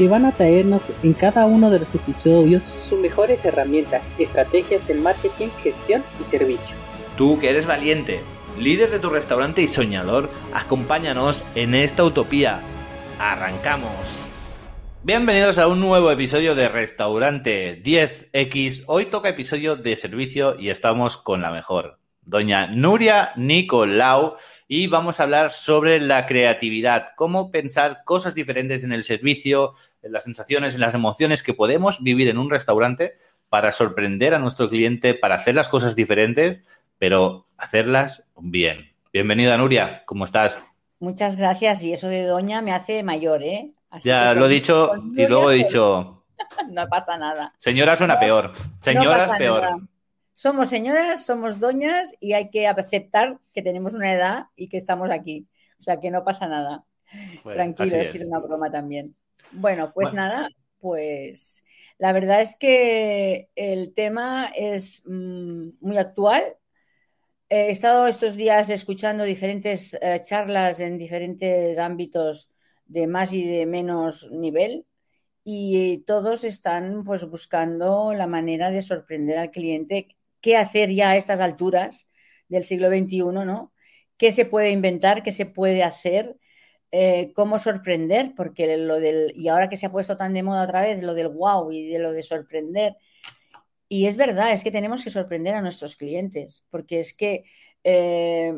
que van a traernos en cada uno de los episodios sus mejores herramientas, estrategias de marketing, gestión y servicio. Tú que eres valiente, líder de tu restaurante y soñador, acompáñanos en esta utopía. ¡Arrancamos! Bienvenidos a un nuevo episodio de Restaurante 10X. Hoy toca episodio de servicio y estamos con la mejor, doña Nuria Nicolau, y vamos a hablar sobre la creatividad, cómo pensar cosas diferentes en el servicio, en las sensaciones, en las emociones que podemos vivir en un restaurante para sorprender a nuestro cliente, para hacer las cosas diferentes, pero hacerlas bien. Bienvenida, Nuria, ¿cómo estás? Muchas gracias, y eso de doña me hace mayor, ¿eh? Así ya lo he dicho y luego he dicho... no pasa nada. Señora suena peor. Señora es peor. Somos señoras, somos doñas y hay que aceptar que tenemos una edad y que estamos aquí. O sea, que no pasa nada. Tranquilo, es una broma también. Bueno, pues nada, pues la verdad es que el tema es mm, muy actual. He estado estos días escuchando diferentes eh, charlas en diferentes ámbitos de más y de menos nivel y todos están pues buscando la manera de sorprender al cliente qué hacer ya a estas alturas del siglo XXI, ¿no? ¿Qué se puede inventar? ¿Qué se puede hacer? Eh, ¿Cómo sorprender? Porque lo del, y ahora que se ha puesto tan de moda otra vez, lo del wow y de lo de sorprender. Y es verdad, es que tenemos que sorprender a nuestros clientes, porque es que eh,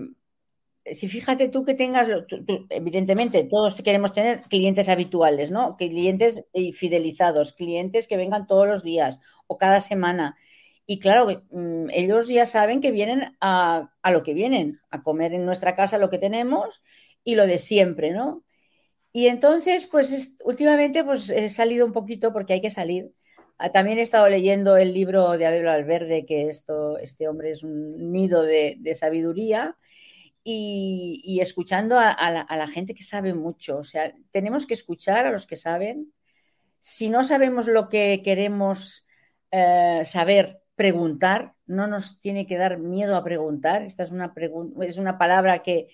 si fíjate tú que tengas, evidentemente todos queremos tener clientes habituales, ¿no? Clientes fidelizados, clientes que vengan todos los días o cada semana. Y claro, mm, ellos ya saben que vienen a, lo que vienen, a comer en nuestra casa lo que tenemos y lo de siempre, ¿no? Y entonces, pues últimamente pues he salido un poquito porque hay que salir. Ah, también he estado leyendo el libro de Abel Alverde, que esto, este hombre es un nido de, sabiduría, y, escuchando a, la, gente que sabe mucho. O sea, tenemos que escuchar a los que saben. Si no sabemos lo que queremos eh, saber preguntar, no nos tiene que dar miedo a preguntar. Esta es una, es una palabra que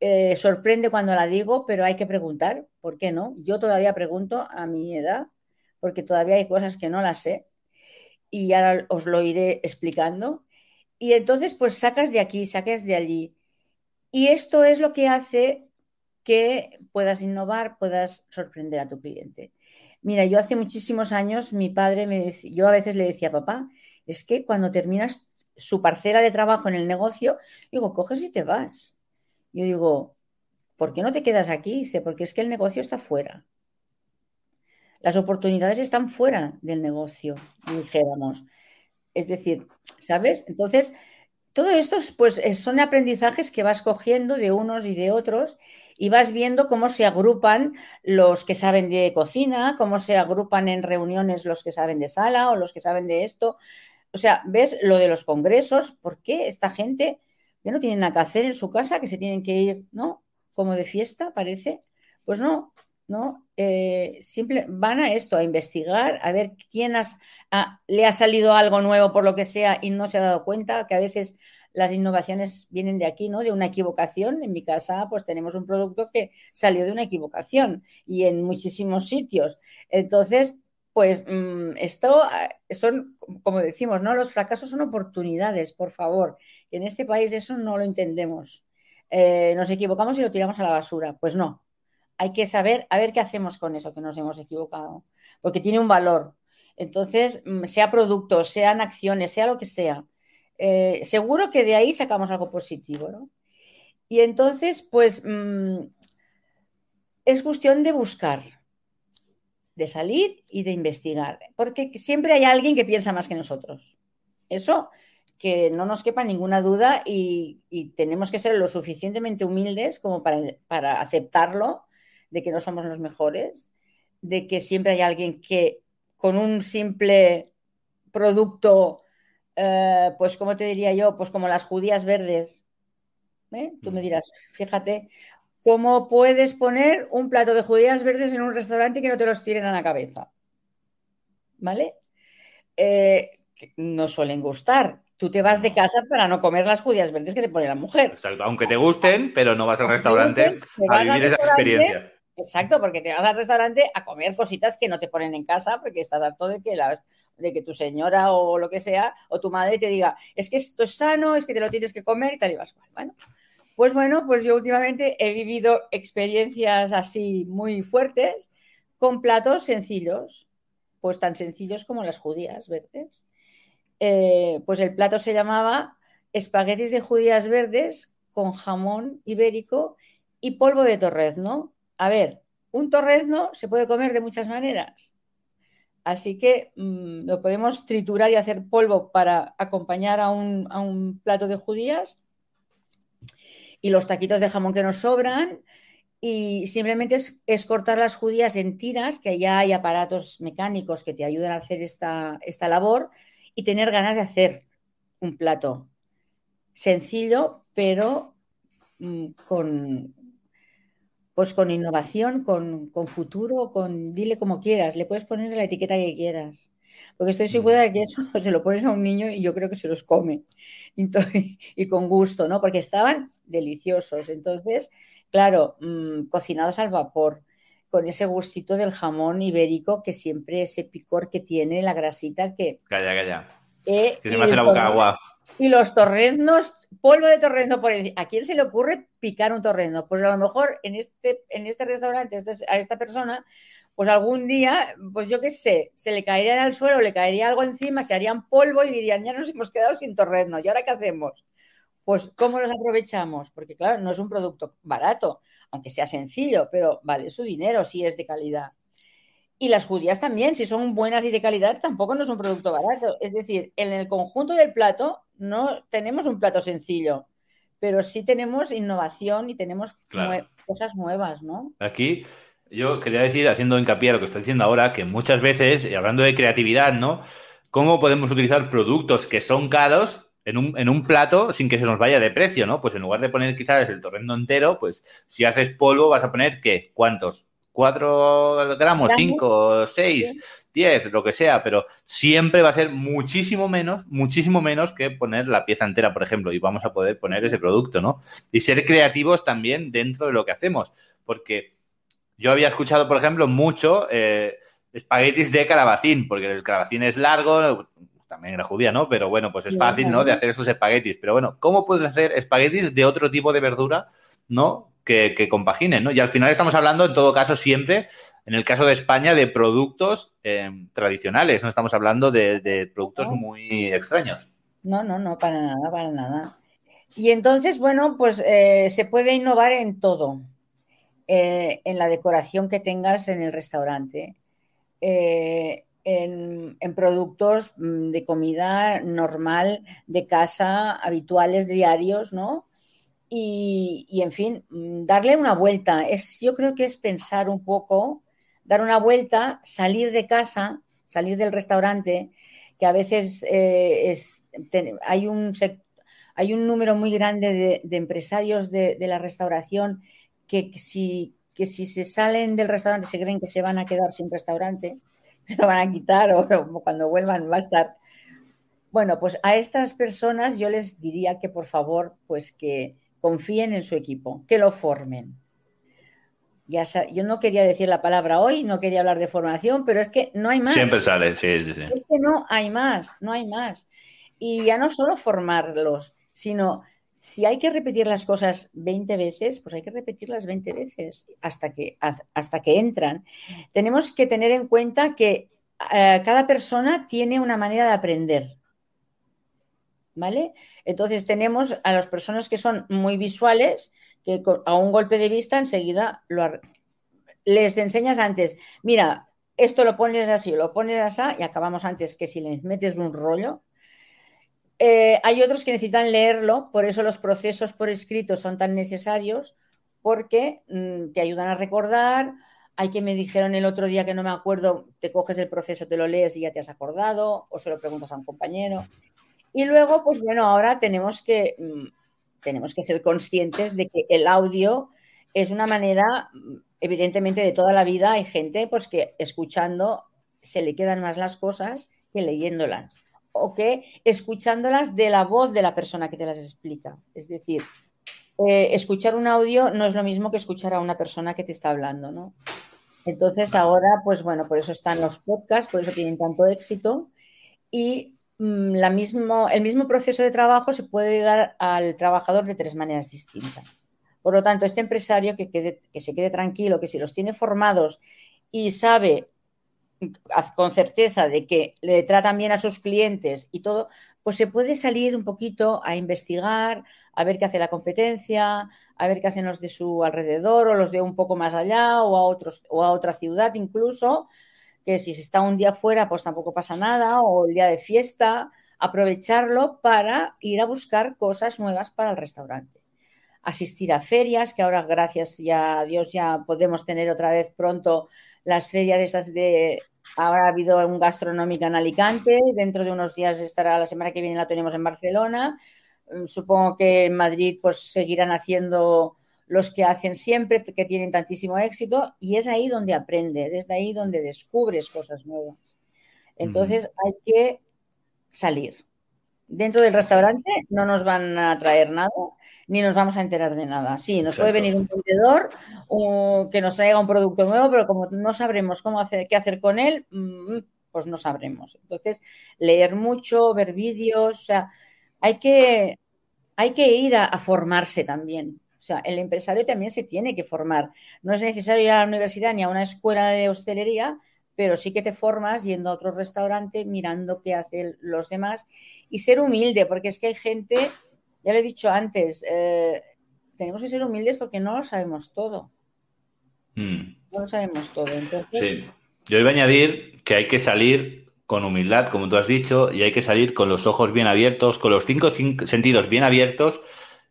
eh, sorprende cuando la digo, pero hay que preguntar. ¿Por qué no? Yo todavía pregunto a mi edad, porque todavía hay cosas que no las sé y ahora os lo iré explicando. Y entonces, pues sacas de aquí, sacas de allí. Y esto es lo que hace que puedas innovar, puedas sorprender a tu cliente. Mira, yo hace muchísimos años, mi padre me decía, yo a veces le decía, papá, es que cuando terminas su parcela de trabajo en el negocio, digo, coges y te vas. Yo digo, ¿por qué no te quedas aquí? Dice, porque es que el negocio está fuera. Las oportunidades están fuera del negocio, dijéramos. Es decir, ¿sabes? Entonces, todo esto pues, son aprendizajes que vas cogiendo de unos y de otros y vas viendo cómo se agrupan los que saben de cocina, cómo se agrupan en reuniones los que saben de sala o los que saben de esto. O sea, ves lo de los congresos, ¿por qué esta gente ya no tiene nada que hacer en su casa, que se tienen que ir, ¿no? Como de fiesta, parece. Pues no, ¿no? Eh, simple, van a esto, a investigar, a ver quién le ha salido algo nuevo por lo que sea y no se ha dado cuenta, que a veces las innovaciones vienen de aquí, ¿no? De una equivocación. En mi casa, pues tenemos un producto que salió de una equivocación y en muchísimos sitios. Entonces, pues mm, esto eh, son, como decimos, ¿no? Los fracasos son oportunidades, por favor. En este país eso no lo entendemos. Eh, nos equivocamos y lo tiramos a la basura. Pues no. Hay que saber a ver qué hacemos con eso que nos hemos equivocado, porque tiene un valor. Entonces, mm, sea producto, sean acciones, sea lo que sea, eh, seguro que de ahí sacamos algo positivo, ¿no? Y entonces, pues, mm, es cuestión de buscar de salir y de investigar, porque siempre hay alguien que piensa más que nosotros. Eso que no nos quepa ninguna duda y, tenemos que ser lo suficientemente humildes como para, aceptarlo, de que no somos los mejores, de que siempre hay alguien que con un simple producto eh, pues, ¿cómo te diría yo? Pues como las judías verdes. ¿eh? Tú me mm. dirás, fíjate, ¿cómo puedes poner un plato de judías verdes en un restaurante que no te los tiren a la cabeza? ¿Vale? Eh, no suelen gustar. Tú te vas de casa para no comer las judías verdes que te pone la mujer. Exacto, aunque te gusten, pero no vas al restaurante a vivir esa experiencia. Exacto, porque te vas al restaurante a comer cositas que no te ponen en casa porque estás harto de que las de que tu señora o lo que sea, o tu madre te diga, es que esto es sano, es que te lo tienes que comer y tal y vas. Bueno, pues bueno, pues yo últimamente he vivido experiencias así muy fuertes con platos sencillos, pues tan sencillos como las judías verdes. Eh, pues el plato se llamaba espaguetis de judías verdes con jamón ibérico y polvo de torrezno. A ver, un torrezno se puede comer de muchas maneras. Así que mm, lo podemos triturar y hacer polvo para acompañar a un, plato de judías y los taquitos de jamón que nos sobran. Y simplemente es, cortar las judías en tiras, que ya hay aparatos mecánicos que te ayudan a hacer esta, esta labor y tener ganas de hacer un plato sencillo, pero mm, con, pues con innovación, con, futuro, con dile como quieras, le puedes poner la etiqueta que quieras. Porque estoy segura de que eso se lo pones a un niño y yo creo que se los come. Y, con gusto, ¿no? Porque estaban deliciosos. Entonces, claro, mm, cocinados al vapor, con ese gustito del jamón ibérico que siempre ese picor que tiene, la grasita que. Calla, calla. Eh, que se me hace la boca agua. Y los torreznos, polvo de torrezno por ¿A quién se le ocurre picar un torrezno? Pues a lo mejor en este, en este restaurante, este, a esta persona, pues algún día, pues yo qué sé, se le caería al suelo, le caería algo encima, se harían polvo y dirían, ya nos hemos quedado sin torrezno, ¿y ahora qué hacemos? Pues ¿cómo los aprovechamos? Porque claro, no es un producto barato, aunque sea sencillo, pero vale su dinero si es de calidad. Y las judías también, si son buenas y de calidad, tampoco no es un producto barato. Es decir, en el conjunto del plato no tenemos un plato sencillo, pero sí tenemos innovación y tenemos cosas nuevas, ¿no? Aquí yo quería decir, haciendo hincapié a lo que está diciendo ahora, que muchas veces, y hablando de creatividad, ¿no? ¿Cómo podemos utilizar productos que son caros en un, en un, plato sin que se nos vaya de precio, ¿no? Pues en lugar de poner quizás el torrendo entero, pues si haces polvo vas a poner, ¿qué? ¿Cuántos? 4 gramos, 5, 6, 10, lo que sea, pero siempre va a ser muchísimo menos, muchísimo menos que poner la pieza entera, por ejemplo, y vamos a poder poner ese producto, ¿no? Y ser creativos también dentro de lo que hacemos, porque yo había escuchado, por ejemplo, mucho eh, espaguetis de calabacín, porque el calabacín es largo, también era judía, ¿no? Pero bueno, pues es fácil, ¿no? De hacer esos espaguetis. Pero bueno, ¿cómo puedes hacer espaguetis de otro tipo de verdura, ¿no? que, compaginen, ¿no? Y al final estamos hablando, en todo caso, siempre, en el caso de España, de productos eh, tradicionales, no estamos hablando de, productos muy extraños. No, no, no, para nada, para nada. Y entonces, bueno, pues eh, se puede innovar en todo, eh, en la decoración que tengas en el restaurante, en, en, productos mm, de comida normal, de casa, habituales, diarios, ¿no? y, en fin, mm, darle una vuelta. Es, yo creo que es pensar un poco, dar una vuelta, salir de casa, salir del restaurante, que a veces eh, hay, un, hay un número muy grande de, empresarios de, la restauración que si, que si se salen del restaurante se creen que se van a quedar sin restaurante, se lo van a quitar o cuando vuelvan va a estar. Bueno, pues a estas personas yo les diría que por favor, pues que confíen en su equipo, que lo formen. Ya yo no quería decir la palabra hoy, no quería hablar de formación, pero es que no hay más. Siempre sale, sí, sí, sí. Es que no hay más, no hay más. Y ya no solo formarlos, sino si hay que repetir las cosas 20 veces, pues hay que repetirlas 20 veces hasta que, hasta que entran. Tenemos que tener en cuenta que eh, cada persona tiene una manera de aprender. ¿vale? Entonces tenemos a las personas que son muy visuales, que a un golpe de vista enseguida les enseñas antes, mira, esto lo pones así, lo pones así y acabamos antes que si les metes un rollo. Eh, hay otros que necesitan leerlo, por eso los procesos por escrito son tan necesarios, porque mm, te ayudan a recordar. Hay que me dijeron el otro día que no me acuerdo, te coges el proceso, te lo lees y ya te has acordado, o se lo preguntas a un compañero. Y luego, pues bueno, ahora tenemos que, mm, tenemos que ser conscientes de que el audio es una manera, mm, evidentemente, de toda la vida. Hay gente pues, que escuchando se le quedan más las cosas que leyéndolas o que escuchándolas de la voz de la persona que te las explica. Es decir, eh, escuchar un audio no es lo mismo que escuchar a una persona que te está hablando, ¿no? Entonces ahora, pues bueno, por eso están los podcasts, por eso tienen tanto éxito y mm, la mismo, el mismo proceso de trabajo se puede dar al trabajador de tres maneras distintas. Por lo tanto, este empresario que, que se quede tranquilo, que si los tiene formados y sabe con certeza de que le tratan bien a sus clientes y todo, pues se puede salir un poquito a investigar, a ver qué hace la competencia, a ver qué hacen los de su alrededor o los de un poco más allá o a, otros, o a otra ciudad incluso, que si se está un día fuera pues tampoco pasa nada o el día de fiesta, aprovecharlo para ir a buscar cosas nuevas para el restaurante. Asistir a ferias, que ahora gracias ya a Dios ya podemos tener otra vez pronto las ferias esas de Ahora ha habido un gastronómica en Alicante, dentro de unos días estará, la semana que viene la tenemos en Barcelona. Mm, supongo que en Madrid pues seguirán haciendo los que hacen siempre, que tienen tantísimo éxito, y es ahí donde aprendes, es de ahí donde descubres cosas nuevas. Entonces hay que salir. Dentro del restaurante no nos van a traer nada, ni nos vamos a enterar de nada. Sí, nos puede venir un vendedor que nos traiga un producto nuevo, pero como no sabremos cómo hacer, qué hacer con él, mm, pues no sabremos. Entonces, leer mucho, ver vídeos, o sea, hay que, hay que ir a, formarse también. O sea, el empresario también se tiene que formar. No es necesario ir a la universidad ni a una escuela de hostelería, pero sí que te formas yendo a otro restaurante, mirando qué hacen los demás y ser humilde, porque es que hay gente ya lo he dicho antes, eh, tenemos que ser humildes porque no lo sabemos todo. Mm. No lo sabemos todo. Sí. Yo iba a añadir que hay que salir con humildad, como tú has dicho, y hay que salir con los ojos bien abiertos, con los cinco, sentidos bien abiertos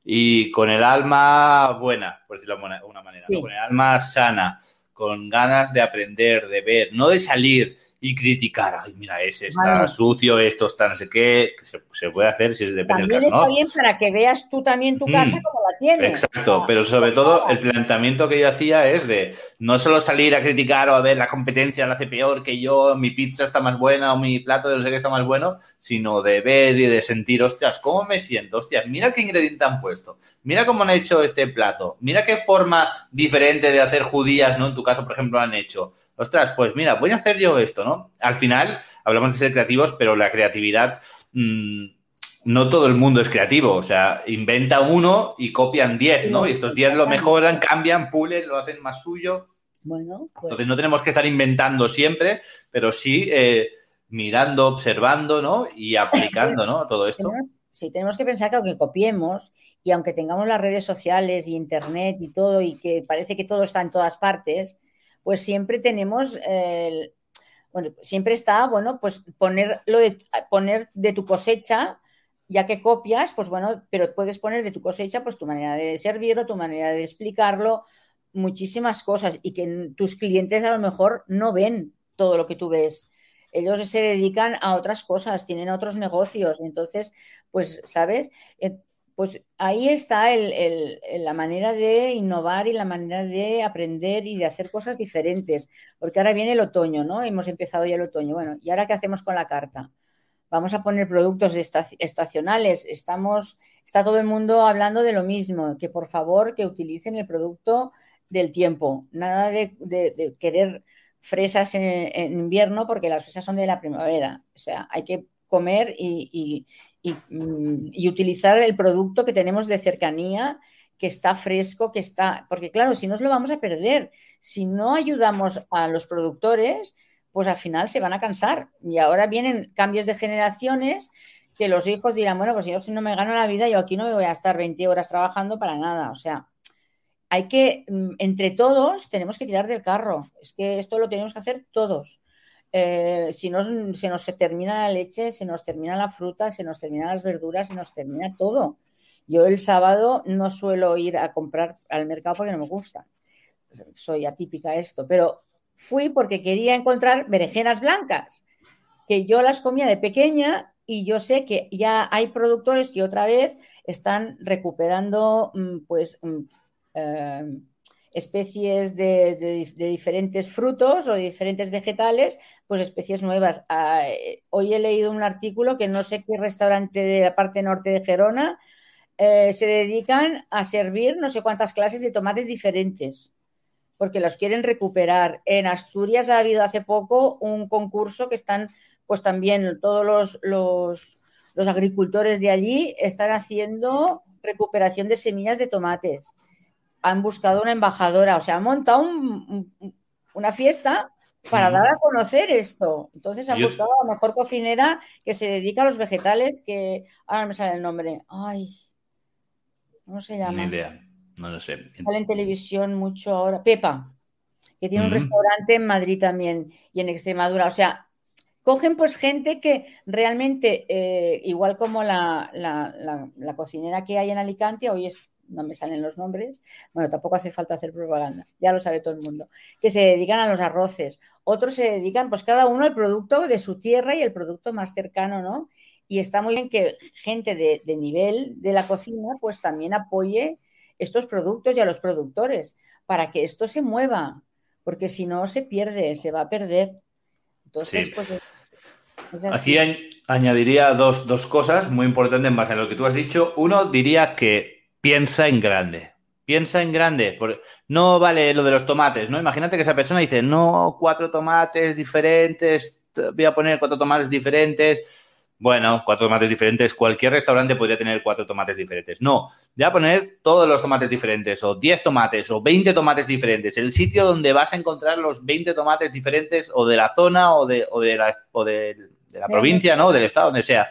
y con el alma buena, por decirlo de una manera, con el alma sana, con ganas de aprender, de ver, no de salir y criticar, ay, mira, ese está sucio, esto está no sé qué, que se, puede hacer si es depende del caso. Está bien para que veas tú también tu casa mm, como la tienes. Exacto, pero sobre todo el planteamiento que yo hacía es de no solo salir a criticar o a ver la competencia la hace peor que yo, mi pizza está más buena o mi plato de no sé qué está más bueno, sino de ver y de sentir, hostias, ¿cómo me siento? Hostias, mira qué ingrediente han puesto, mira cómo han hecho este plato, mira qué forma diferente de hacer judías, ¿no? En tu caso, por ejemplo, han hecho ostras, pues mira, voy a hacer yo esto, ¿no? Al final, hablamos de ser creativos, pero la creatividad, mm, no todo el mundo es creativo, o sea, inventa uno y copian diez, ¿no? Y estos diez lo mejoran, cambian, pulen, lo hacen más suyo. Bueno, pues... Entonces no tenemos que estar inventando siempre, pero sí eh, mirando, observando, ¿no? Y aplicando, ¿no? Todo esto. sí, tenemos que pensar que aunque copiemos y aunque tengamos las redes sociales y internet y todo y que parece que todo está en todas partes, pues siempre tenemos, bueno, siempre está, bueno, pues ponerlo de, poner de tu cosecha, ya que copias, pues bueno, pero puedes poner de tu cosecha, pues tu manera de servirlo, tu manera de explicarlo, muchísimas cosas y que tus clientes a lo mejor no ven todo lo que tú ves. Ellos se dedican a otras cosas, tienen otros negocios, entonces, pues, ¿sabes? Pues ahí está la manera de innovar y la manera de aprender y de hacer cosas diferentes, porque ahora viene el otoño, ¿no? Hemos empezado ya el otoño. Bueno, ¿y ahora qué hacemos con la carta? Vamos a poner productos estacionales. Estamos, está todo el mundo hablando de lo mismo, que por favor que utilicen el producto del tiempo. Nada de, querer fresas en, invierno porque las fresas son de la primavera. O sea, hay que comer y, y, utilizar el producto que tenemos de cercanía, que está fresco, que está, porque claro, si no lo vamos a perder, si no ayudamos a los productores, pues al final se van a cansar. Y ahora vienen cambios de generaciones que los hijos dirán, bueno, pues yo si no me gano la vida, yo aquí no me voy a estar 20 horas trabajando para nada. O sea, hay que, mm, entre todos, tenemos que tirar del carro. Es que esto lo tenemos que hacer todos. Eh, si no, se nos termina la leche, se nos termina la fruta, se nos terminan las verduras, se nos termina todo. Yo el sábado no suelo ir a comprar al mercado porque no me gusta. Soy atípica esto, pero fui porque quería encontrar berenjenas blancas, que yo las comía de pequeña y yo sé que ya hay productores que otra vez están recuperando mm, pues mm, eh, especies de, diferentes frutos o de diferentes vegetales, pues especies nuevas. Ah, eh, hoy he leído un artículo que no sé qué restaurante de la parte norte de Gerona eh, se dedican a servir no sé cuántas clases de tomates diferentes, porque los quieren recuperar. En Asturias ha habido hace poco un concurso que están, pues también todos los, los, los agricultores de allí están haciendo recuperación de semillas de tomates han buscado una embajadora, o sea, han montado una fiesta para dar a conocer esto. Entonces han buscado a la mejor cocinera que se dedica a los vegetales, que ahora no me sale el nombre. Ay, ¿cómo se llama? Ni idea, no lo sé. Sale en televisión mucho ahora. Pepa, que tiene un restaurante en Madrid también y en Extremadura. O sea, cogen pues gente que realmente, eh, igual como la, la, cocinera que hay en Alicante, hoy es no me salen los nombres, bueno, tampoco hace falta hacer propaganda, ya lo sabe todo el mundo, que se dedican a los arroces, otros se dedican, pues cada uno al producto de su tierra y el producto más cercano, ¿no? Y está muy bien que gente de, nivel de la cocina, pues también apoye estos productos y a los productores, para que esto se mueva, porque si no se pierde, se va a perder. Entonces, pues... Aquí añadiría dos, dos cosas muy importantes en base a lo que tú has dicho. Uno, diría que piensa en grande. Piensa en grande. No vale lo de los tomates, ¿no? Imagínate que esa persona dice, no, cuatro tomates diferentes, voy a poner cuatro tomates diferentes. Bueno, cuatro tomates diferentes. Cualquier restaurante podría tener cuatro tomates diferentes. No, voy a poner todos los tomates diferentes, o diez tomates, o veinte tomates diferentes. El sitio donde vas a encontrar los veinte tomates diferentes, o de la zona, o de, o de la, o de, la provincia, ¿no? Del estado, donde sea.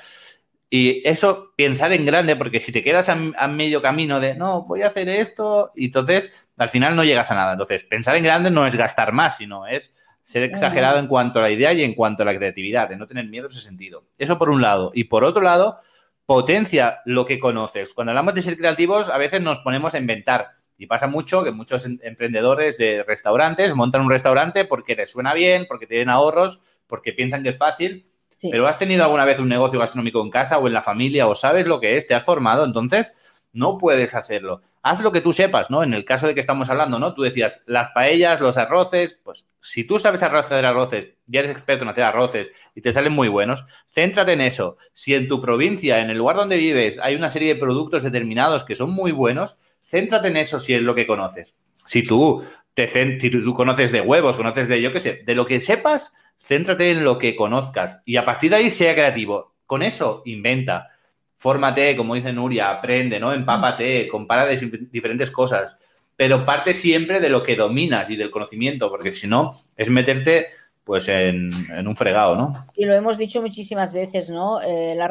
Y eso, pensar en grande, porque si te quedas a, medio camino de, no, voy a hacer esto, y entonces al final no llegas a nada. Entonces, pensar en grande no es gastar más, sino es ser exagerado en cuanto a la idea y en cuanto a la creatividad, de no tener miedo en ese sentido. Eso por un lado. Y por otro lado, potencia lo que conoces. Cuando hablamos de ser creativos, a veces nos ponemos a inventar. Y pasa mucho que muchos em, emprendedores de restaurantes montan un restaurante porque les suena bien, porque tienen ahorros, porque piensan que es fácil pero ¿has tenido alguna vez un negocio gastronómico en casa o en la familia o sabes lo que es? ¿Te has formado? Entonces, no puedes hacerlo. Haz lo que tú sepas, ¿no? En el caso de que estamos hablando, ¿no? Tú decías, las paellas, los arroces, pues si tú sabes hacer arroces, ya eres experto en hacer arroces y te salen muy buenos, céntrate en eso. Si en tu provincia, en el lugar donde vives, hay una serie de productos determinados que son muy buenos, céntrate en eso si es lo que conoces. Si tú, te, si tú conoces de huevos, conoces de, yo qué sé, de lo que sepas, Céntrate en lo que conozcas y a partir de ahí sea creativo. Con eso, inventa. Fórmate, como dice Nuria, aprende, ¿no? Empápate, compara diferentes cosas. Pero parte siempre de lo que dominas y del conocimiento, porque si no, es meterte pues en, un fregado, ¿no? Y lo hemos dicho muchísimas veces, ¿no? Eh, la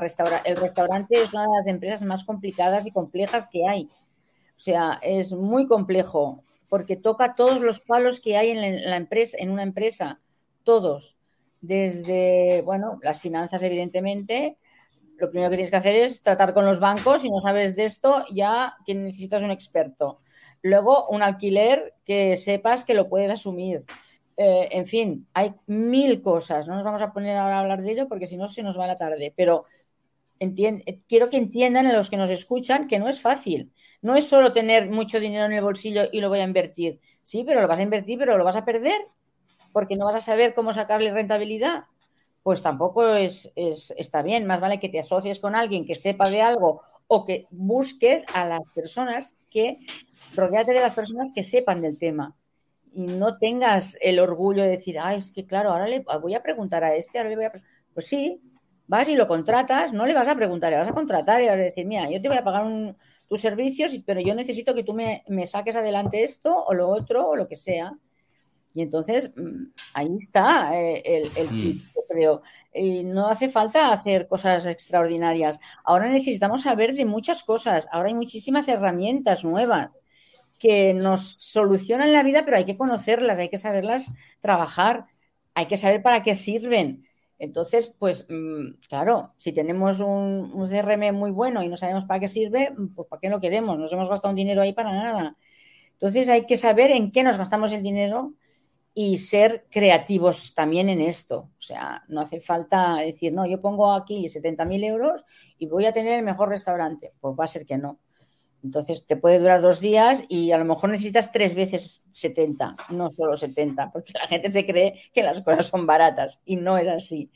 el restaurante es una de las empresas más complicadas y complejas que hay. O sea, es muy complejo porque toca todos los palos que hay en la empresa, en una empresa, todos desde, bueno, las finanzas, evidentemente. Lo primero que tienes que hacer es tratar con los bancos. Si no sabes de esto, ya necesitas un experto. Luego, un alquiler que sepas que lo puedes asumir. Eh, en fin, hay mil cosas. No nos vamos a poner ahora a hablar de ello porque si no se nos va la tarde. Pero quiero que entiendan a los que nos escuchan que no es fácil. No es solo tener mucho dinero en el bolsillo y lo voy a invertir. Sí, pero lo vas a invertir, pero lo vas a perder porque no vas a saber cómo sacarle rentabilidad, pues tampoco es, está bien. Más vale que te asocies con alguien que sepa de algo o que busques a las personas que, rodeate de las personas que sepan del tema y no tengas el orgullo de decir, ah, es que claro, ahora le voy a preguntar a este, ahora le voy a... Pues sí, vas y lo contratas, no le vas a preguntar, le vas a contratar y vas a decir, mira, yo te voy a pagar tus servicios, pero yo necesito que tú me, saques adelante esto o lo otro o lo que sea. Y entonces mm, ahí está eh, el, el mm. creo. Y no hace falta hacer cosas extraordinarias. Ahora necesitamos saber de muchas cosas. Ahora hay muchísimas herramientas nuevas que nos solucionan la vida, pero hay que conocerlas, hay que saberlas trabajar, hay que saber para qué sirven. Entonces, pues mm, claro, si tenemos un, un, CRM muy bueno y no sabemos para qué sirve, pues ¿para qué lo queremos? Nos hemos gastado un dinero ahí para nada. Entonces hay que saber en qué nos gastamos el dinero y ser creativos también en esto. O sea, no hace falta decir, no, yo pongo aquí 70.000 euros y voy a tener el mejor restaurante. Pues va a ser que no. Entonces te puede durar dos días y a lo mejor necesitas tres veces 70, no solo 70, porque la gente se cree que las cosas son baratas y no es así.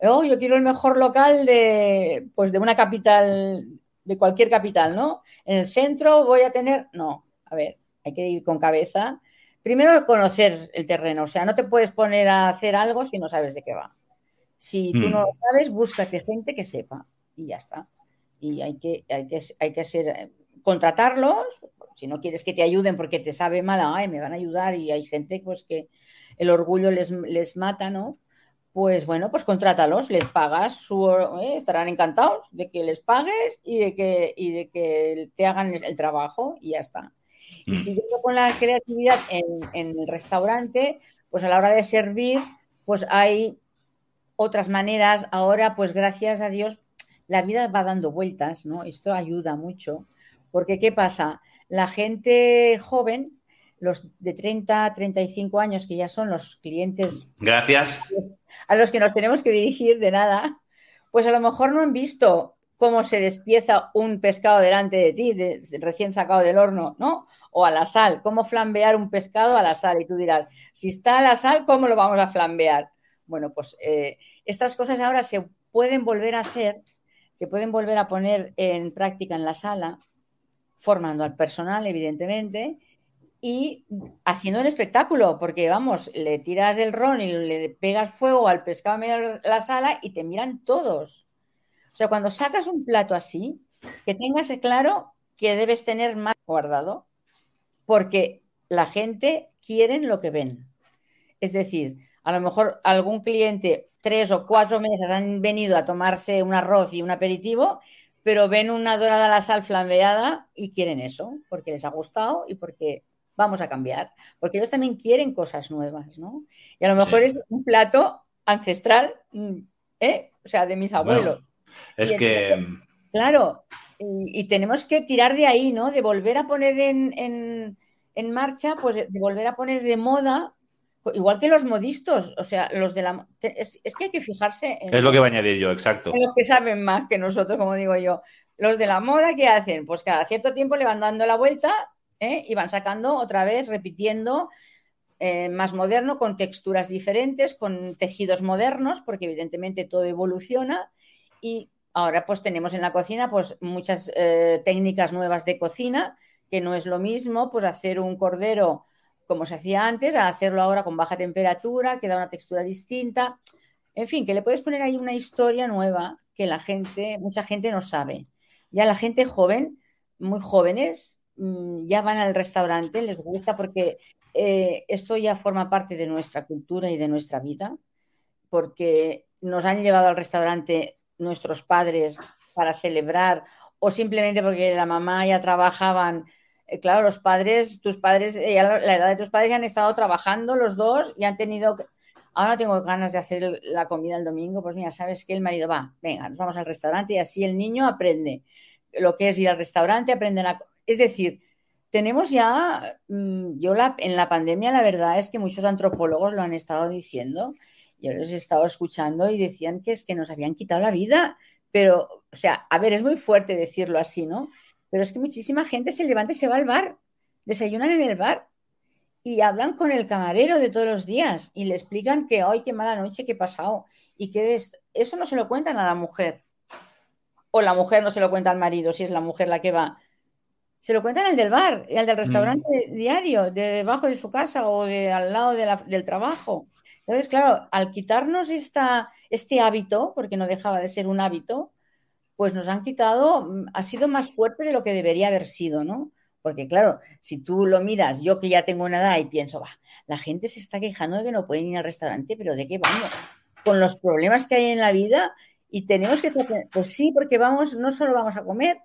Oh, yo quiero el mejor local de, pues de una capital, de cualquier capital, ¿no? En el centro voy a tener, no, a ver, hay que ir con cabeza. Primero conocer el terreno, o sea, no te puedes poner a hacer algo si no sabes de qué va. Si tú no mm. lo sabes, búscate gente que sepa y ya está. Y hay que, hay que, hay que ser, contratarlos, si no quieres que te ayuden porque te sabe mal, ay, me van a ayudar y hay gente pues que el orgullo les, les mata, ¿no? pues bueno, pues contrátalos, les pagas, su, eh, estarán encantados de que les pagues y de que, y de que te hagan el trabajo y ya está. Y mm. siguiendo con la creatividad en, en, el restaurante, pues a la hora de servir, pues hay otras maneras. Ahora, pues gracias a Dios, la vida va dando vueltas, ¿no? Esto ayuda mucho, porque ¿qué pasa? La gente joven, los de 30, 35 años, que ya son los clientes. Gracias a los que nos tenemos que dirigir de nada, pues a lo mejor no han visto cómo se despieza un pescado delante de ti, recién sacado del horno, ¿no? O a la sal, cómo flambear un pescado a la sal. Y tú dirás, si está a la sal, ¿cómo lo vamos a flambear? Bueno, pues eh, estas cosas ahora se pueden volver a hacer, se pueden volver a poner en práctica en la sala, formando al personal, evidentemente, y haciendo un espectáculo, porque vamos, le tiras el ron y le pegas fuego al pescado en medio de la sala y te miran todos. O sea, cuando sacas un plato así, que tengas claro que debes tener más guardado, porque la gente quiere lo que ven. Es decir, a lo mejor algún cliente, tres o cuatro meses han venido a tomarse un arroz y un aperitivo, pero ven una dorada a la sal flambeada y quieren eso, porque les ha gustado y porque vamos a cambiar, porque ellos también quieren cosas nuevas, ¿no? Y a lo mejor es un plato ancestral, mm, ¿eh? O sea, de mis abuelos. Es que... claro, y, tenemos que tirar de ahí, ¿no? De volver a poner en, marcha, pues de volver a poner de moda igual que los modistos, o sea, los de la... Es, que hay que fijarse en... Es lo que va a añadir yo, exacto. los que saben más que nosotros, como digo yo. Los de la moda, ¿qué hacen? Pues cada cierto tiempo le van dando la vuelta ¿eh? y van sacando otra vez, repitiendo, eh, más moderno, con texturas diferentes, con tejidos modernos, porque evidentemente todo evoluciona y ahora pues tenemos en la cocina pues muchas eh, técnicas nuevas de cocina, que no es lo mismo pues hacer un cordero como se hacía antes, a hacerlo ahora con baja temperatura, que da una textura distinta. En fin, que le puedes poner ahí una historia nueva que la gente, mucha gente no sabe. Ya la gente joven, muy jóvenes, Mm, ya van al restaurante, les gusta porque eh, esto ya forma parte de nuestra cultura y de nuestra vida, porque nos han llevado al restaurante nuestros padres para celebrar o simplemente porque la mamá ya trabajaban. Eh, claro, los padres, tus padres, eh, la edad de tus padres ya han estado trabajando los dos y han tenido... Ahora tengo ganas de hacer la comida el domingo, pues mira, sabes que el marido va, venga, nos vamos al restaurante y así el niño aprende lo que es ir al restaurante, aprende a es decir, tenemos ya, mm, yo la, en la pandemia la verdad es que muchos antropólogos lo han estado diciendo, yo los he estado escuchando y decían que es que nos habían quitado la vida, pero, o sea, a ver, es muy fuerte decirlo así, ¿no? Pero es que muchísima gente se levanta y se va al bar, desayunan en el bar y hablan con el camarero de todos los días y le explican que, hoy qué mala noche he pasado y que eso no se lo cuentan a la mujer. O la mujer no se lo cuenta al marido, si es la mujer la que va se lo cuentan al del bar, al del restaurante mm. diario, de debajo de su casa o de al lado del trabajo. Entonces, claro, al quitarnos esta, este hábito, porque no dejaba de ser un hábito, pues nos han quitado, mm, ha sido más fuerte de lo que debería haber sido, ¿no? Porque claro, si tú lo miras, yo que ya tengo una edad y pienso, va, la gente se está quejando de que no pueden ir al restaurante, pero ¿de qué vamos? Con los problemas que hay en la vida y tenemos que estar, pues sí, porque vamos, no solo vamos a comer,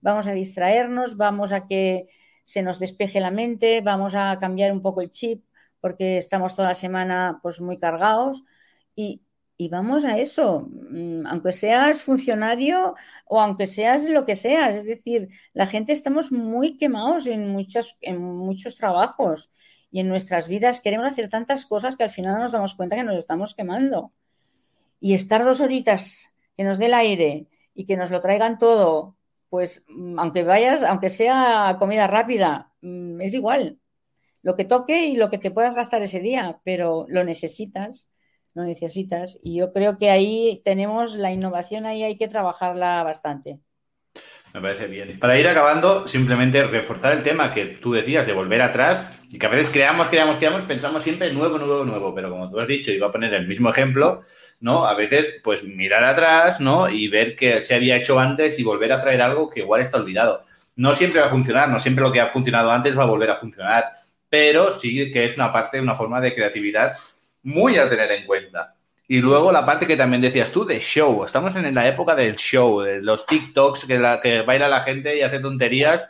vamos a distraernos, vamos a que se nos despeje la mente, vamos a cambiar un poco el chip porque estamos toda la semana pues muy cargados y, vamos a eso, mm, aunque seas funcionario o aunque seas lo que seas, es decir, la gente estamos muy quemados en, muchas, en muchos trabajos y en nuestras vidas queremos hacer tantas cosas que al final no nos damos cuenta que nos estamos quemando. Y estar dos horitas que nos dé el aire y que nos lo traigan todo, pues mm, aunque vayas, aunque sea comida rápida, mm, es igual. Lo que toque y lo que te puedas gastar ese día, pero lo necesitas, lo necesitas. Y yo creo que ahí tenemos la innovación, ahí hay que trabajarla bastante. Me parece bien. Para ir acabando, simplemente reforzar el tema que tú decías de volver atrás y que a veces creamos, creamos, creamos, pensamos siempre nuevo, nuevo, nuevo, pero como tú has dicho, iba a poner el mismo ejemplo, ¿no? A veces, pues mirar atrás, ¿no? Y ver qué se había hecho antes y volver a traer algo que igual está olvidado. No siempre va a funcionar, no siempre lo que ha funcionado antes va a volver a funcionar, pero sí que es una parte, una forma de creatividad muy a tener en cuenta. Y luego la parte que también decías tú de show. Estamos en la época del show, de los TikToks que, la, que baila la gente y hace tonterías.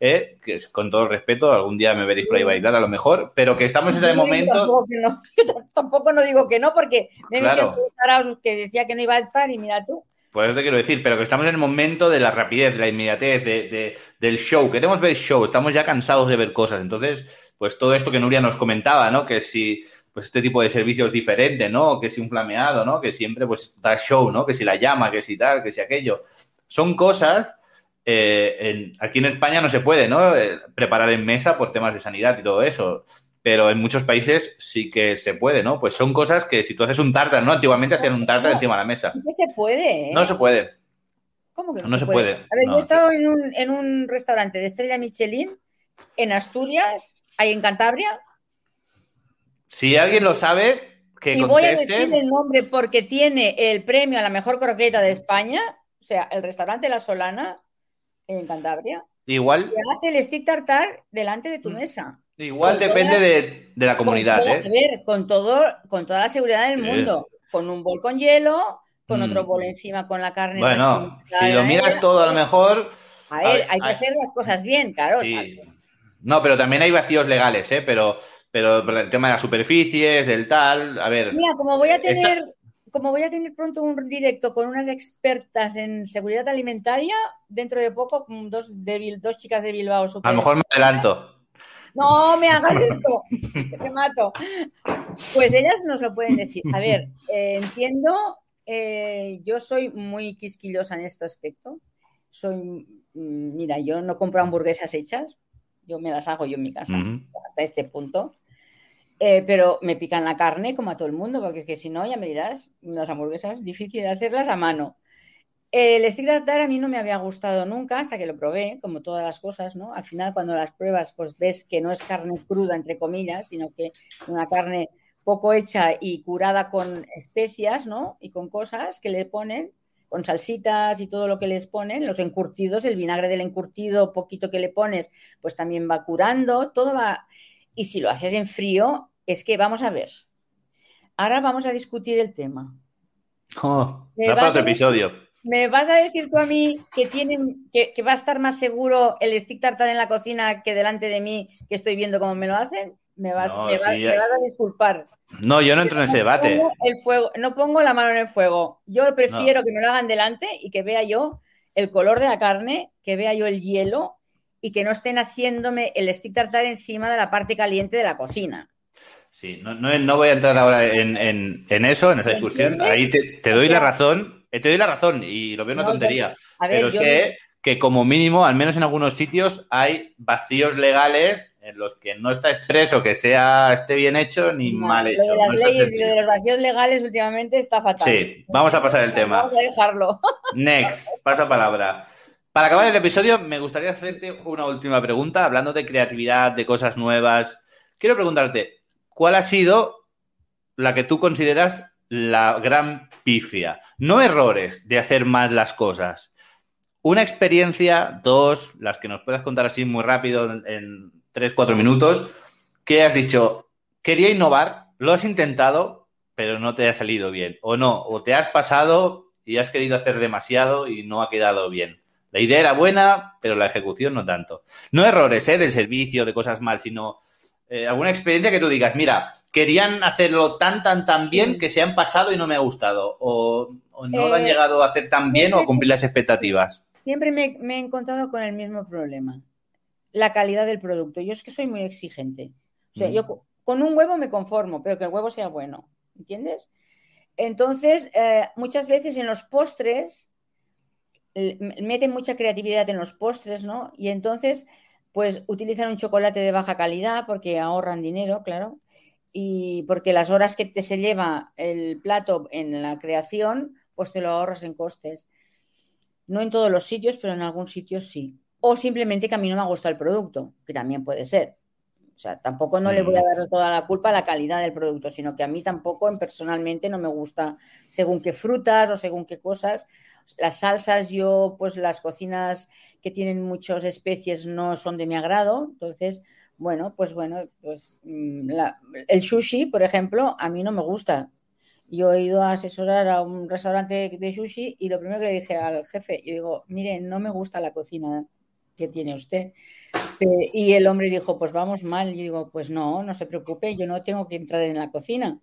¿eh? que es con todo el respeto, algún día me veréis por ahí bailar a lo mejor, pero que estamos en ese momento. Tampoco, no. tampoco no digo que no, porque me claro. que decía que no iba a estar y mira tú. Pues eso te quiero decir, pero que estamos en el momento de la rapidez, de la inmediatez, de, de, del show. Queremos ver show, estamos ya cansados de ver cosas. Entonces, pues todo esto que Nuria nos comentaba, ¿no? Que si pues este tipo de servicios diferente, ¿no? Que si un flameado, ¿no? Que siempre pues da show, ¿no? Que si la llama, que si tal, que si aquello. Son cosas, eh, aquí en España no se puede, ¿no? Eh, preparar en mesa por temas de sanidad y todo eso. Pero en muchos países sí que se puede, ¿no? Pues son cosas que si tú haces un tartar, ¿no? Antiguamente hacían un tartar encima de la mesa. No se puede, ¿eh? No se puede. ¿Cómo que no, se, puede? A ver, yo he estado en un, en un restaurante de estrella Michelin en Asturias, ahí en Cantabria, si alguien lo sabe, que y voy a decir el nombre porque tiene el premio a la mejor croqueta de España, o sea, el restaurante La Solana en Cantabria. Igual. Hace el stick tartar delante de tu mm. mesa. Igual depende de, la comunidad, con, ¿eh? A ver, con todo, con toda la seguridad del mundo, con un bol con hielo, con otro mm. bol encima con la carne. Bueno, si lo miras todo, a lo mejor. A ver, hay que hacer las cosas bien, claro. No, pero también hay vacíos legales, ¿eh? Pero pero el tema de las superficies, del tal, a ver. Mira, como voy a tener, como voy a tener pronto un directo con unas expertas en seguridad alimentaria, dentro de poco, dos, de, dos chicas de Bilbao. A lo mejor me adelanto. No me hagas esto, te mato. Pues ellas nos lo pueden decir. A ver, eh, entiendo, eh, yo soy muy quisquillosa en este aspecto. Soy, mm, mira, yo no compro hamburguesas hechas, yo me las hago yo en mi casa, hasta este punto. Eh, pero me pican la carne como a todo el mundo, porque es que si no, ya me dirás, las hamburguesas difícil de hacerlas a mano. El stick tartar a mí no me había gustado nunca hasta que lo probé, como todas las cosas, ¿no? Al final, cuando las pruebas, pues ves que no es carne cruda, entre comillas, sino que una carne poco hecha y curada con especias, ¿no? Y con cosas que le ponen, con salsitas y todo lo que les ponen, los encurtidos, el vinagre del encurtido, poquito que le pones, pues también va curando, todo va... Y si lo haces en frío, es que vamos a ver. Ahora vamos a discutir el tema. Oh, para otro episodio. ¿Me vas a decir tú a mí que, tienen, que, va a estar más seguro el stick tartar en la cocina que delante de mí, que estoy viendo cómo me lo hacen? Me vas, me vas a disculpar. No, yo no entro en ese debate. el fuego, no pongo la mano en el fuego. Yo prefiero que me lo hagan delante y que vea yo el color de la carne, que vea yo el hielo y que no estén haciéndome el stick tartar encima de la parte caliente de la cocina. Sí, no, no, voy a entrar ahora en, eso, en esa discusión. Ahí te, doy la razón, eh, te doy la razón y lo veo una tontería. pero sé que como mínimo, al menos en algunos sitios, hay vacíos legales en los que no está expreso que sea esté bien hecho ni mal hecho. Lo de las leyes y de los vacíos legales últimamente está fatal. Sí, vamos a pasar el tema. Vamos a dejarlo. Next, pasa palabra. Para acabar el episodio, me gustaría hacerte una última pregunta, hablando de creatividad, de cosas nuevas. Quiero preguntarte, ¿cuál ha sido la que tú consideras la gran pifia? No errores de hacer más las cosas. Una experiencia, dos, las que nos puedas contar así muy rápido en tres, cuatro minutos, que has dicho, quería innovar, lo has intentado, pero no te ha salido bien. O no, o te has pasado y has querido hacer demasiado y no ha quedado bien. La idea era buena, pero la ejecución no tanto. No errores, ¿eh? De servicio, de cosas mal, sino eh, alguna experiencia que tú digas, mira, querían hacerlo tan, tan, tan bien que se han pasado y no me ha gustado. O, no lo han eh, llegado a hacer tan bien o cumplir las expectativas. Siempre me, me he encontrado con el mismo problema la calidad del producto. Yo es que soy muy exigente. O sea, yo con un huevo me conformo, pero que el huevo sea bueno, ¿entiendes? Entonces, eh, muchas veces en los postres, meten mucha creatividad en los postres, ¿no? Y entonces, pues utilizan un chocolate de baja calidad porque ahorran dinero, claro, y porque las horas que te se lleva el plato en la creación, pues te lo ahorras en costes. No en todos los sitios, pero en algún sitio sí. O simplemente que a mí no me ha gustado el producto, que también puede ser. O sea, tampoco no le voy a mm. dar toda la culpa a la calidad del producto, sino que a mí tampoco personalmente no me gusta según qué frutas o según qué cosas. Las salsas, yo, pues las cocinas que tienen muchas especies no son de mi agrado. Entonces, bueno, pues bueno, pues mm, el sushi, por ejemplo, a mí no me gusta. Yo he ido a asesorar a un restaurante de sushi y lo primero que le dije al jefe, yo digo, mire, no me gusta la cocina que tiene usted. Eh, y el hombre dijo, pues vamos mal. Y digo, pues no, no se preocupe, yo no tengo que entrar en la cocina.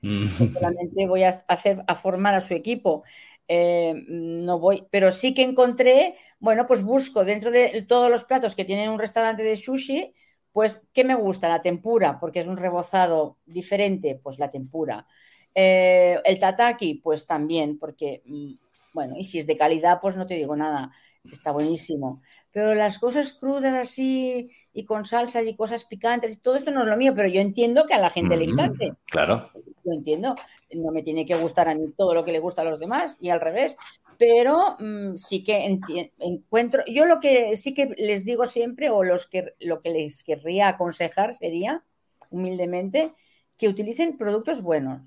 Mm. Solamente voy a hacer a formar a su equipo. Eh, no voy, pero sí que encontré, bueno, pues busco dentro de todos los platos que tienen un restaurante de sushi, pues, ¿qué me gusta? La tempura, porque es un rebozado diferente, pues la tempura. Eh, el tataki, pues también, porque, mm, bueno, y si es de calidad, pues no te digo nada, está buenísimo pero las cosas crudas así y con salsa y cosas picantes y todo esto no es lo mío, pero yo entiendo que a la gente le encante. Claro. Yo entiendo, no me tiene que gustar a mí todo lo que le gusta a los demás y al revés, pero mm, sí que encuentro, yo lo que sí que les digo siempre o los que, lo que les querría aconsejar sería, humildemente, que utilicen productos buenos,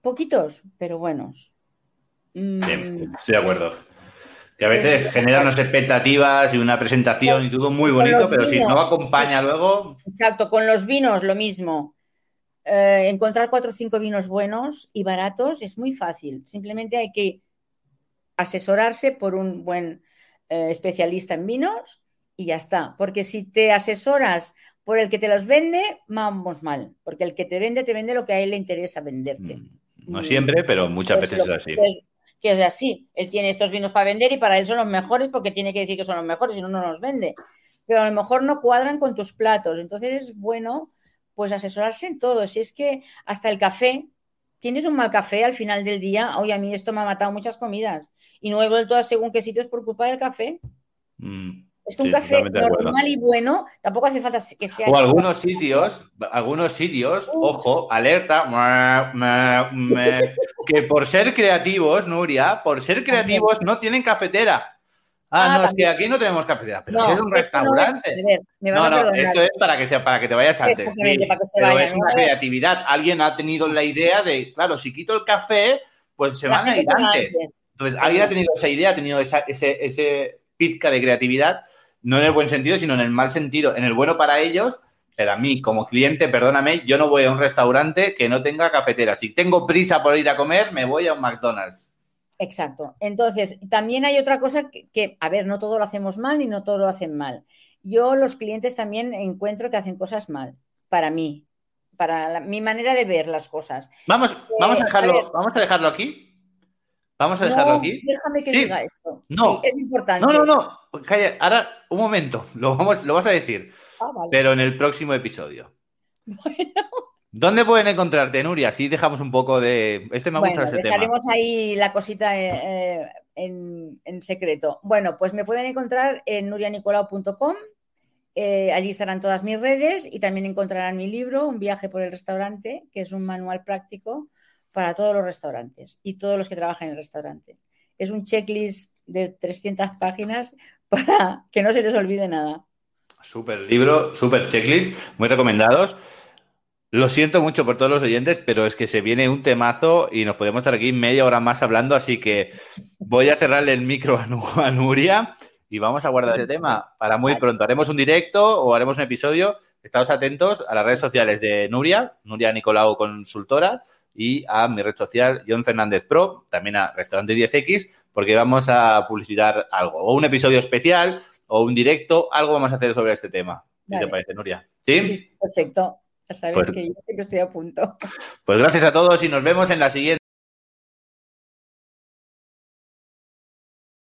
poquitos, pero buenos. Sí, mm. estoy de acuerdo. Que a veces genera unas expectativas y una presentación y todo muy bonito, pero si no acompaña luego. Exacto, con los vinos lo mismo. Eh, encontrar cuatro o cinco vinos buenos y baratos es muy fácil. Simplemente hay que asesorarse por un buen eh, especialista en vinos y ya está. Porque si te asesoras por el que te los vende, vamos mal. Porque el que te vende, te vende lo que a él le interesa venderte. Mm, no siempre, pero muchas veces es así que es así. Él tiene estos vinos para vender y para él son los mejores porque tiene que decir que son los mejores, si no, no los vende. Pero a lo mejor no cuadran con tus platos. Entonces es bueno pues asesorarse en todo. Si es que hasta el café, tienes un mal café al final del día, oye, a mí esto me ha matado muchas comidas y no he vuelto a según qué sitios por culpa del café. Mm. Es que un café normal y bueno, tampoco hace falta que sea. O algunos sitios, algunos sitios, ojo, alerta, que por ser creativos, Nuria, por ser creativos no tienen cafetera. Ah, ah no, es que aquí no tenemos cafetera, pero si es un restaurante. No, no, esto es para que, sea, para que te vayas antes. pero es una creatividad. Alguien ha tenido la idea de, claro, si quito el café, pues se van a ir antes. Entonces, alguien ha tenido esa idea, ha tenido ese, ese pizca de creatividad no en el buen sentido, sino en el mal sentido, en el bueno para ellos, pero a mí como cliente, perdóname, yo no voy a un restaurante que no tenga cafetera. Si tengo prisa por ir a comer, me voy a un McDonald's. Exacto. Entonces, también hay otra cosa que, a ver, no todo lo hacemos mal y no todo lo hacen mal. Yo los clientes también encuentro que hacen cosas mal, para mí, para mi manera de ver las cosas. Vamos, vamos, a, eh, dejarlo, vamos a dejarlo aquí. Vamos a dejarlo aquí. Déjame que diga esto. No. es importante. No, no, no. Calla, ahora, un momento. Lo, vamos, lo vas a decir. Ah, pero en el próximo episodio. Bueno. ¿Dónde pueden encontrarte, Nuria? Así dejamos un poco de. Este me gusta ese dejaremos ahí la cosita eh, eh, en, en, secreto. Bueno, pues me pueden encontrar en nurianicolau.com. Eh, allí estarán todas mis redes y también encontrarán mi libro, Un viaje por el restaurante, que es un manual práctico para todos los restaurantes y todos los que trabajan en el restaurante. Es un checklist de 300 páginas para que no se les olvide nada. Súper libro, súper checklist, muy recomendados. Lo siento mucho por todos los oyentes, pero es que se viene un temazo y nos podemos estar aquí media hora más hablando, así que voy a cerrarle el micro a Nuria y vamos a guardar ese tema para muy pronto. Haremos un directo o haremos un episodio. Estados atentos a las redes sociales de Nuria, Nuria Nicolau Consultora, y a mi red social John Fernández Pro, también a Restaurante 10X, porque vamos a publicitar algo, o un episodio especial, o un directo, algo vamos a hacer sobre este tema. ¿Qué te parece, Nuria? ¿Sí? perfecto. Ya sabes pues que yo siempre estoy a punto. Pues gracias a todos y nos vemos en la siguiente.